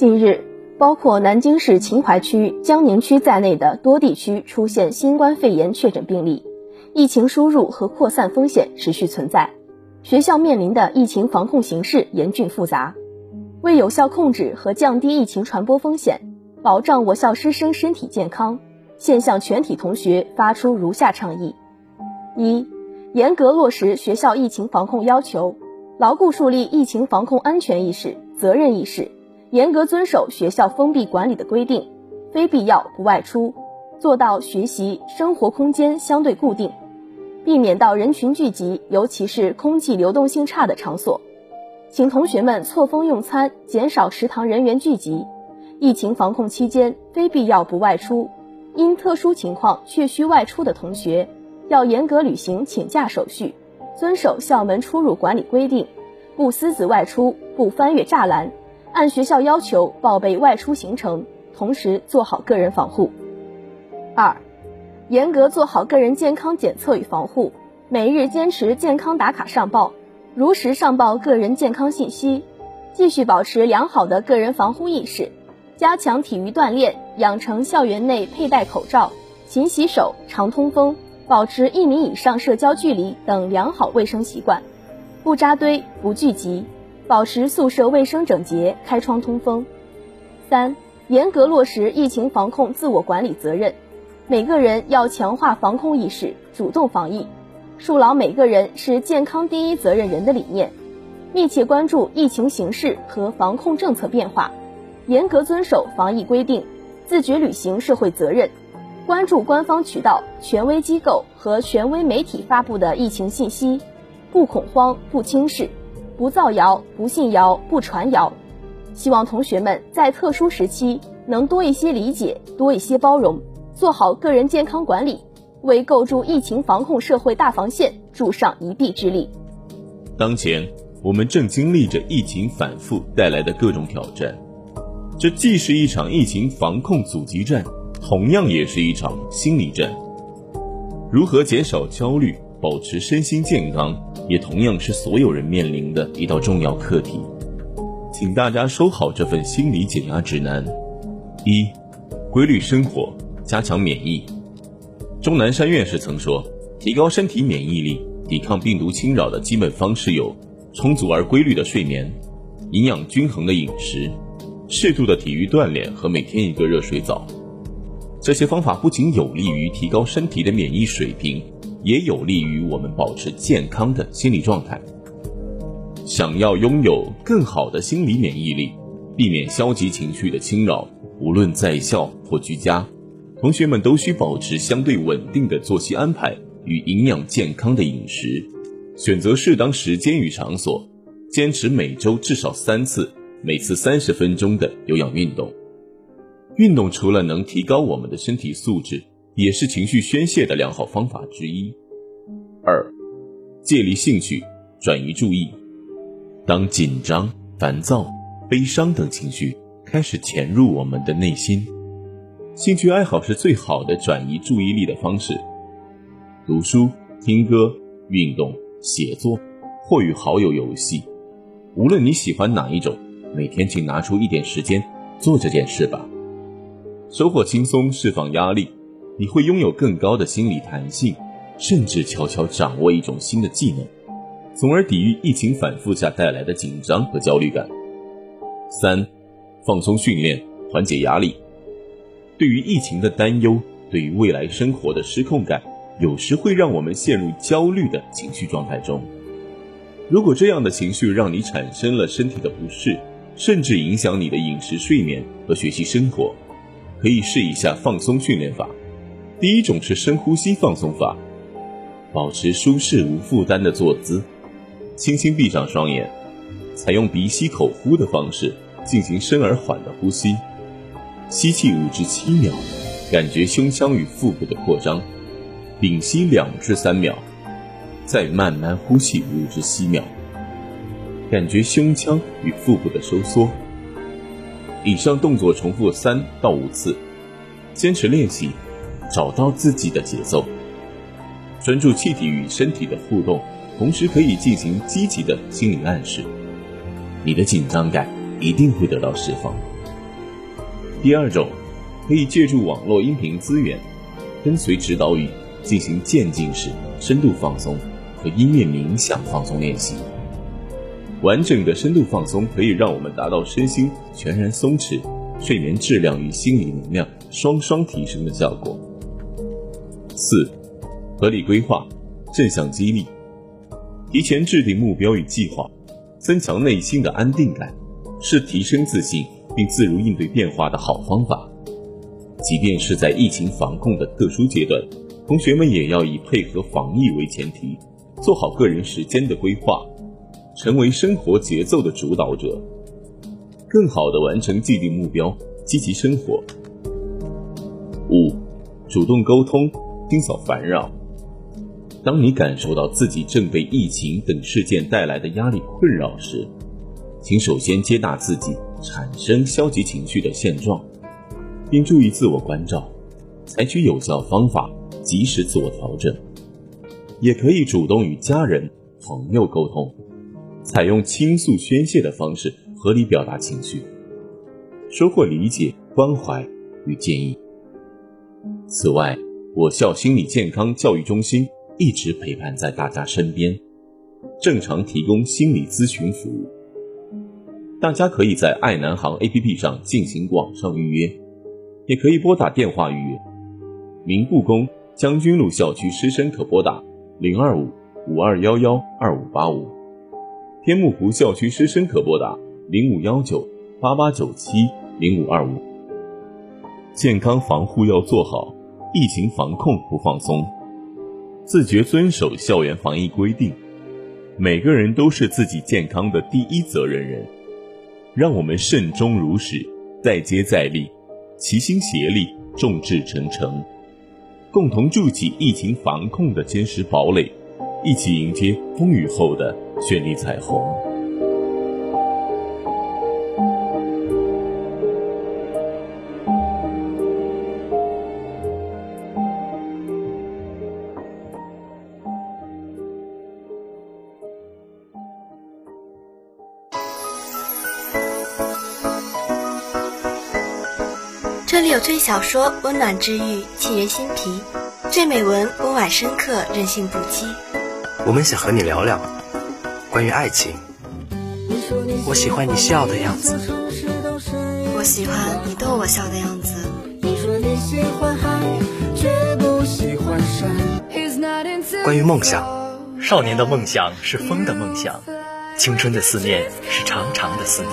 近日，包括南京市秦淮区、江宁区在内的多地区出现新冠肺炎确诊病例，疫情输入和扩散风险持续存在。学校面临的疫情防控形势严峻复杂。为有效控制和降低疫情传播风险，保障我校师生身体健康，现向全体同学发出如下倡议：一、严格落实学校疫情防控要求，牢固树立疫情防控安全意识、责任意识。严格遵守学校封闭管理的规定，非必要不外出，做到学习生活空间相对固定，避免到人群聚集，尤其是空气流动性差的场所。请同学们错峰用餐，减少食堂人员聚集。疫情防控期间，非必要不外出。因特殊情况确需外出的同学，要严格履行请假手续，遵守校门出入管理规定，不私自外出，不翻越栅栏。按学校要求报备外出行程，同时做好个人防护。二，严格做好个人健康检测与防护，每日坚持健康打卡上报，如实上报个人健康信息，继续保持良好的个人防护意识，加强体育锻炼，养成校园内佩戴口罩、勤洗手、常通风、保持一米以上社交距离等良好卫生习惯，不扎堆，不聚集。保持宿舍卫生整洁，开窗通风。三、严格落实疫情防控自我管理责任，每个人要强化防控意识，主动防疫，树牢每个人是健康第一责任人的理念，密切关注疫情形势和防控政策变化，严格遵守防疫规定，自觉履行社会责任，关注官方渠道、权威机构和权威媒体发布的疫情信息，不恐慌，不轻视。不造谣，不信谣，不传谣。希望同学们在特殊时期能多一些理解，多一些包容，做好个人健康管理，为构筑疫情防控社会大防线助上一臂之力。当前，我们正经历着疫情反复带来的各种挑战，这既是一场疫情防控阻击战，同样也是一场心理战。如何减少焦虑？保持身心健康，也同样是所有人面临的一道重要课题。请大家收好这份心理减压指南：一、规律生活，加强免疫。钟南山院士曾说，提高身体免疫力、抵抗病毒侵扰的基本方式有充足而规律的睡眠、营养均衡的饮食、适度的体育锻炼和每天一个热水澡。这些方法不仅有利于提高身体的免疫水平。也有利于我们保持健康的心理状态。想要拥有更好的心理免疫力，避免消极情绪的侵扰，无论在校或居家，同学们都需保持相对稳定的作息安排与营养健康的饮食，选择适当时间与场所，坚持每周至少三次，每次三十分钟的有氧运动。运动除了能提高我们的身体素质。也是情绪宣泄的良好方法之一。二，借力兴趣，转移注意。当紧张、烦躁、悲伤等情绪开始潜入我们的内心，兴趣爱好是最好的转移注意力的方式。读书、听歌、运动、写作，或与好友游戏，无论你喜欢哪一种，每天请拿出一点时间做这件事吧，收获轻松，释放压力。你会拥有更高的心理弹性，甚至悄悄掌握一种新的技能，从而抵御疫情反复下带来的紧张和焦虑感。三，放松训练，缓解压力。对于疫情的担忧，对于未来生活的失控感，有时会让我们陷入焦虑的情绪状态中。如果这样的情绪让你产生了身体的不适，甚至影响你的饮食、睡眠和学习生活，可以试一下放松训练法。第一种是深呼吸放松法，保持舒适无负担的坐姿，轻轻闭上双眼，采用鼻吸口呼的方式进行深而缓的呼吸，吸气五至七秒，感觉胸腔与腹部的扩张，屏息两至三秒，再慢慢呼气五至七秒，感觉胸腔与腹部的收缩。以上动作重复三到五次，坚持练习。找到自己的节奏，专注气体与身体的互动，同时可以进行积极的心理暗示，你的紧张感一定会得到释放。第二种，可以借助网络音频资源，跟随指导语进行渐进式深度放松和音乐冥想放松练习。完整的深度放松可以让我们达到身心全然松弛、睡眠质量与心理能量双双提升的效果。四、合理规划，正向激励，提前制定目标与计划，增强内心的安定感，是提升自信并自如应对变化的好方法。即便是在疫情防控的特殊阶段，同学们也要以配合防疫为前提，做好个人时间的规划。成为生活节奏的主导者，更好的完成既定目标，积极生活。五，主动沟通，清扫烦扰。当你感受到自己正被疫情等事件带来的压力困扰时，请首先接纳自己产生消极情绪的现状，并注意自我关照，采取有效方法，及时自我调整。也可以主动与家人、朋友沟通。采用倾诉宣泄的方式，合理表达情绪，收获理解、关怀与建议。此外，我校心理健康教育中心一直陪伴在大家身边，正常提供心理咨询服务。大家可以在爱南航 APP 上进行网上预约，也可以拨打电话预约。明故宫将军路校区师生可拨打零二五五二幺幺二五八五。天目湖校区师生可拨打零五幺九八八九七零五二五。健康防护要做好，疫情防控不放松，自觉遵守校园防疫规定。每个人都是自己健康的第一责任人，让我们慎终如始，再接再厉，齐心协力，众志成城，共同筑起疫情防控的坚实堡垒，一起迎接风雨后的。绚丽彩虹。最小说，温暖治愈，沁人心脾；最美文，温婉深刻，任性不羁。我们想和你聊聊。关于爱情，我喜欢你笑的样子，我喜欢你逗我笑的样子。关于梦想，少年的梦想是风的梦想，青春的思念是长长的思念，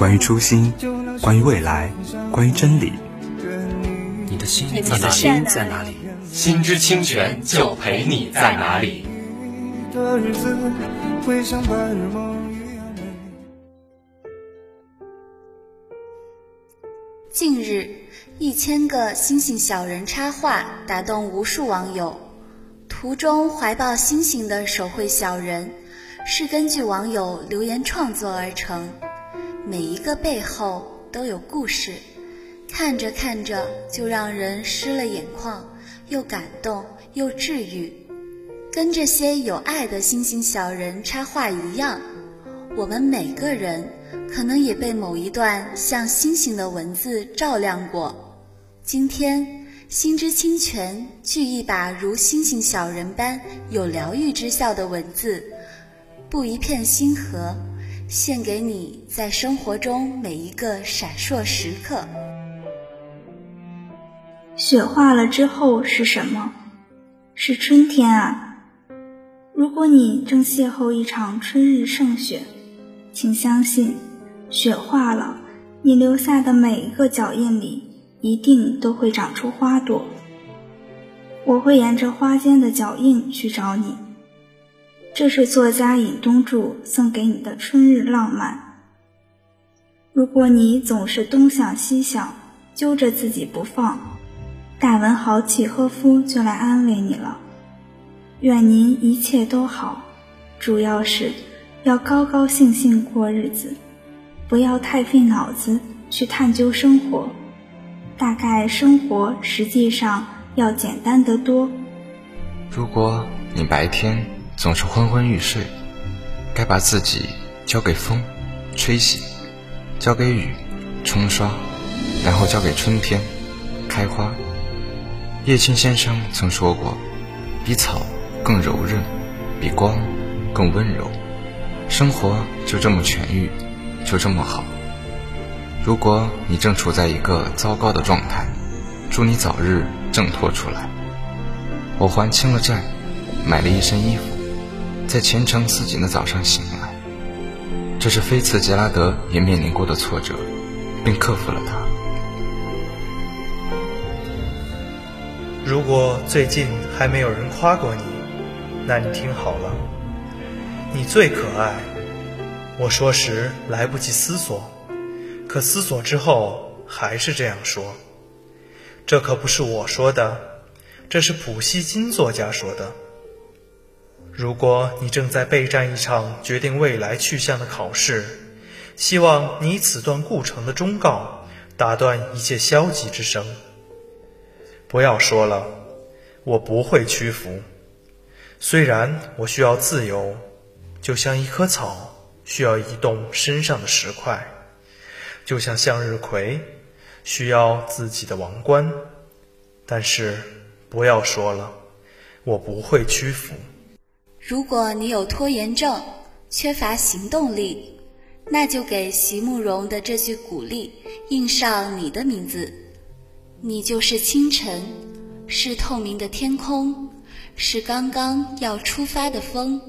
关于初心，关于未来，关于真理。你的心，你的心在哪里？心之清泉就陪你在哪里。近日，一千个星星小人插画打动无数网友。图中怀抱星星的手绘小人，是根据网友留言创作而成，每一个背后都有故事，看着看着就让人湿了眼眶。又感动又治愈，跟这些有爱的星星小人插画一样，我们每个人可能也被某一段像星星的文字照亮过。今天，心之清泉聚一把如星星小人般有疗愈之效的文字，布一片星河，献给你在生活中每一个闪烁时刻。雪化了之后是什么？是春天啊！如果你正邂逅一场春日盛雪，请相信，雪化了，你留下的每一个脚印里，一定都会长出花朵。我会沿着花间的脚印去找你。这是作家尹东柱送给你的春日浪漫。如果你总是东想西想，揪着自己不放，大文豪契诃夫就来安慰你了。愿您一切都好，主要是要高高兴兴过日子，不要太费脑子去探究生活。大概生活实际上要简单得多。如果你白天总是昏昏欲睡，该把自己交给风，吹洗。交给雨，冲刷，然后交给春天，开花。叶青先生曾说过：“比草更柔韧，比光更温柔。”生活就这么痊愈，就这么好。如果你正处在一个糟糕的状态，祝你早日挣脱出来。我还清了债，买了一身衣服，在前程似锦的早上醒来。这是菲茨杰拉德也面临过的挫折，并克服了它。如果最近还没有人夸过你，那你听好了，你最可爱。我说时来不及思索，可思索之后还是这样说。这可不是我说的，这是普希金作家说的。如果你正在备战一场决定未来去向的考试，希望你此段故城的忠告打断一切消极之声。不要说了，我不会屈服。虽然我需要自由，就像一棵草需要移动身上的石块，就像向日葵需要自己的王冠，但是不要说了，我不会屈服。如果你有拖延症，缺乏行动力，那就给席慕容的这句鼓励印上你的名字。你就是清晨，是透明的天空，是刚刚要出发的风。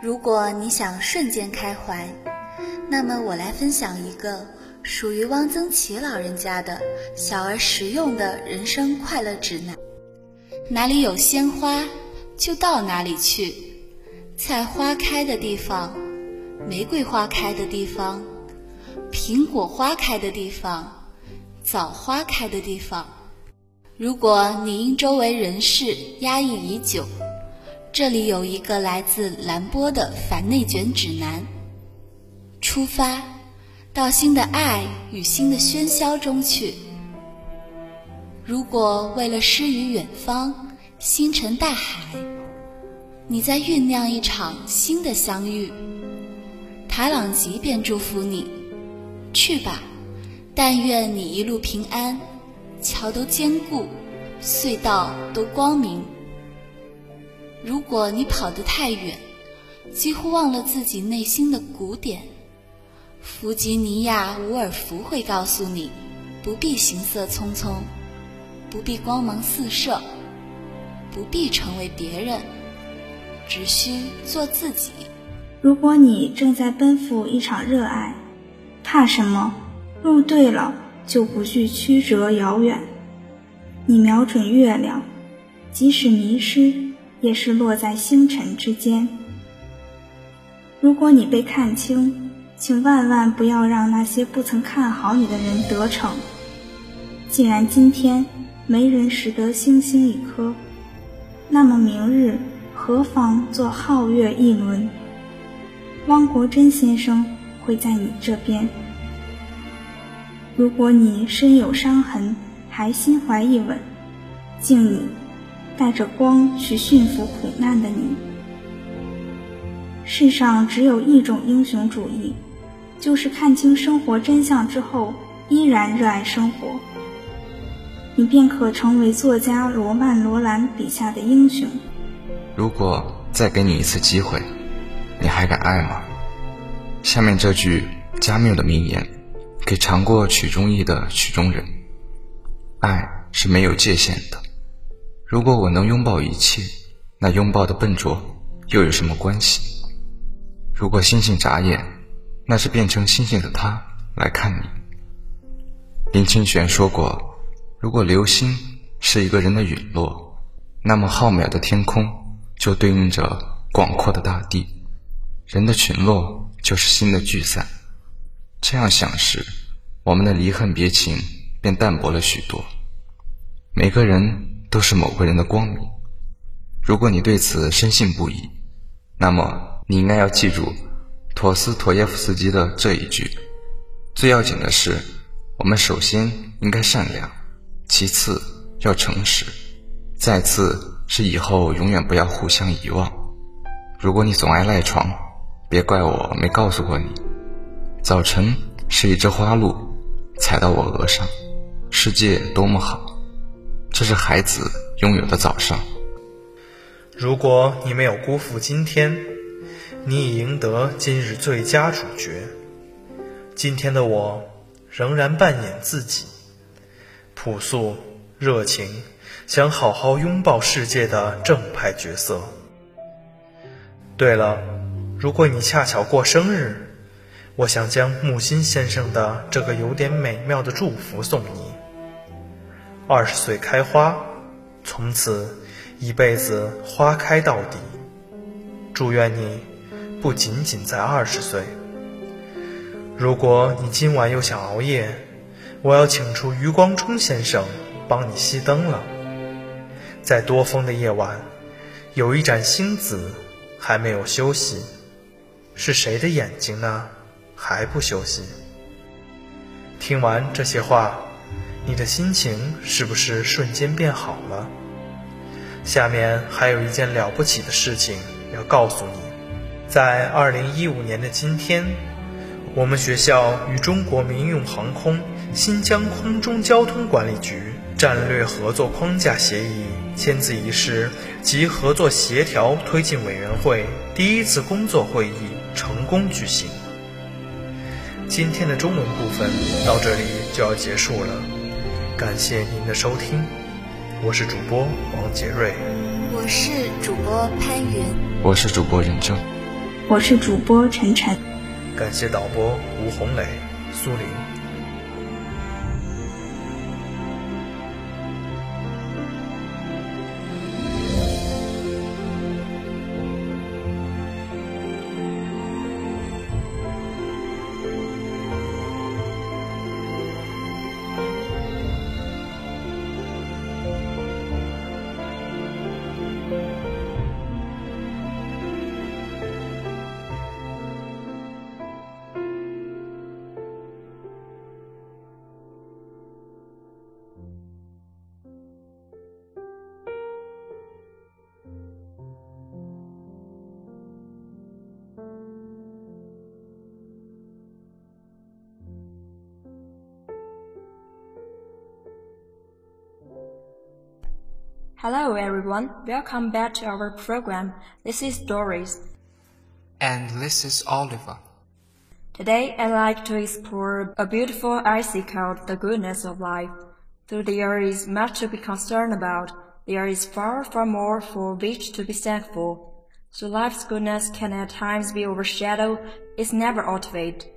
如果你想瞬间开怀，那么我来分享一个属于汪曾祺老人家的小而实用的人生快乐指南。哪里有鲜花？就到哪里去，菜花开的地方，玫瑰花开的地方，苹果花开的地方，枣花开的地方。如果你因周围人事压抑已久，这里有一个来自蓝波的反内卷指南。出发，到新的爱与新的喧嚣中去。如果为了诗与远方，星辰大海。你在酝酿一场新的相遇，塔朗吉便祝福你，去吧，但愿你一路平安，桥都坚固，隧道都光明。如果你跑得太远，几乎忘了自己内心的鼓点，弗吉尼亚·伍尔福会告诉你，不必行色匆匆，不必光芒四射，不必成为别人。只需做自己。如果你正在奔赴一场热爱，怕什么？路对了，就不惧曲折遥远。你瞄准月亮，即使迷失，也是落在星辰之间。如果你被看清，请万万不要让那些不曾看好你的人得逞。既然今天没人识得星星一颗，那么明日。何妨做皓月一轮？汪国真先生会在你这边。如果你身有伤痕，还心怀一吻，敬你带着光去驯服苦难的你。世上只有一种英雄主义，就是看清生活真相之后依然热爱生活。你便可成为作家罗曼·罗兰笔下的英雄。如果再给你一次机会，你还敢爱吗？下面这句加缪的名言，给尝过曲中意的曲中人：爱是没有界限的。如果我能拥抱一切，那拥抱的笨拙又有什么关系？如果星星眨眼，那是变成星星的他来看你。林清玄说过：如果流星是一个人的陨落，那么浩渺的天空。就对应着广阔的大地，人的群落就是心的聚散。这样想时，我们的离恨别情便淡薄了许多。每个人都是某个人的光明。如果你对此深信不疑，那么你应该要记住陀思妥耶夫斯基的这一句：最要紧的是，我们首先应该善良，其次要诚实，再次是以后永远不要互相遗忘。如果你总爱赖床，别怪我没告诉过你。早晨是一只花鹿，踩到我额上，世界多么好，这是孩子拥有的早上。如果你没有辜负今天，你已赢得今日最佳主角。今天的我仍然扮演自己，朴素、热情，想好好拥抱世界的正派角色。对了，如果你恰巧过生日。我想将木心先生的这个有点美妙的祝福送你：二十岁开花，从此一辈子花开到底。祝愿你不仅仅在二十岁。如果你今晚又想熬夜，我要请出余光中先生帮你熄灯了。在多风的夜晚，有一盏星子还没有休息，是谁的眼睛呢？还不休息？听完这些话，你的心情是不是瞬间变好了？下面还有一件了不起的事情要告诉你：在二零一五年的今天，我们学校与中国民用航空新疆空中交通管理局战略合作框架协议签字仪式及合作协调推进委员会第一次工作会议成功举行。今天的中文部分到这里就要结束了，感谢您的收听，我是主播王杰瑞，我是主播潘云，我是主播任正，我是主播晨晨，感谢导播吴红磊、苏林。Hello everyone, welcome back to our program. This is Doris. And this is Oliver. Today I'd like to explore a beautiful essay called The Goodness of Life. Though there is much to be concerned about, there is far, far more for which to be thankful. So life's goodness can at times be overshadowed, it's never out of it.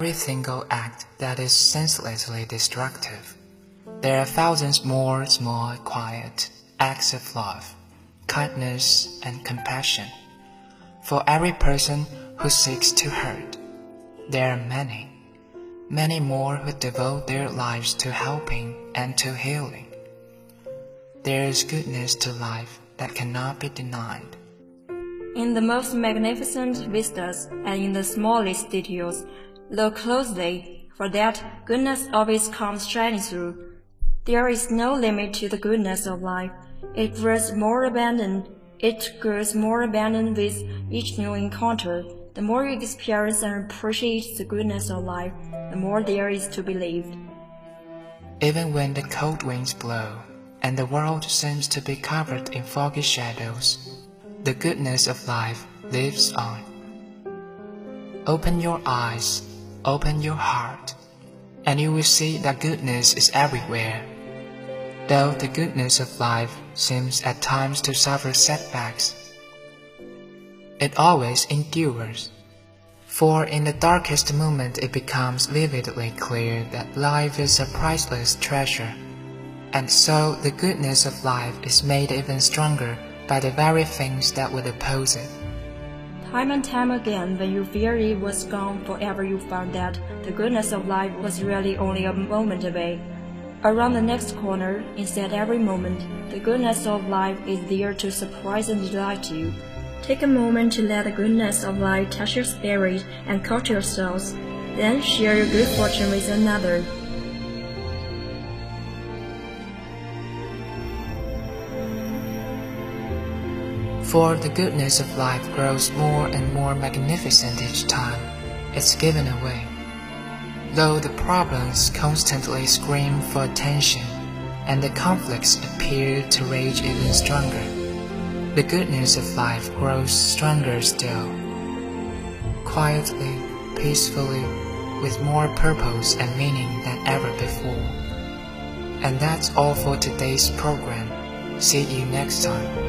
Every single act that is senselessly destructive. There are thousands more small, quiet, acts of love, kindness, and compassion. For every person who seeks to hurt, there are many, many more who devote their lives to helping and to healing. There is goodness to life that cannot be denied. In the most magnificent vistas and in the smallest details, look closely, for that goodness always comes shining through. There is no limit to the goodness of life. It grows more abundant. It grows more abundant with each new encounter. The more you experience and appreciate the goodness of life, the more there is to be lived. Even when the cold winds blow and the world seems to be covered in foggy shadows, the goodness of life lives on. Open your eyes, open your heart, and you will see that goodness is everywhere though the goodness of life seems at times to suffer setbacks. It always endures, for in the darkest moment it becomes vividly clear that life is a priceless treasure, and so the goodness of life is made even stronger by the very things that would oppose it. Time and time again, when you feared it was gone forever, you found that the goodness of life was really only a moment away. Around the next corner, instead every moment, the goodness of life is there to surprise and delight you. Take a moment to let the goodness of life touch your spirit and coat your souls. Then share your good fortune with another. For the goodness of life grows more and more magnificent each time it's given away. Though the problems constantly scream for attention and the conflicts appear to rage even stronger, the goodness of life grows stronger still. Quietly, peacefully, with more purpose and meaning than ever before. And that's all for today's program. See you next time.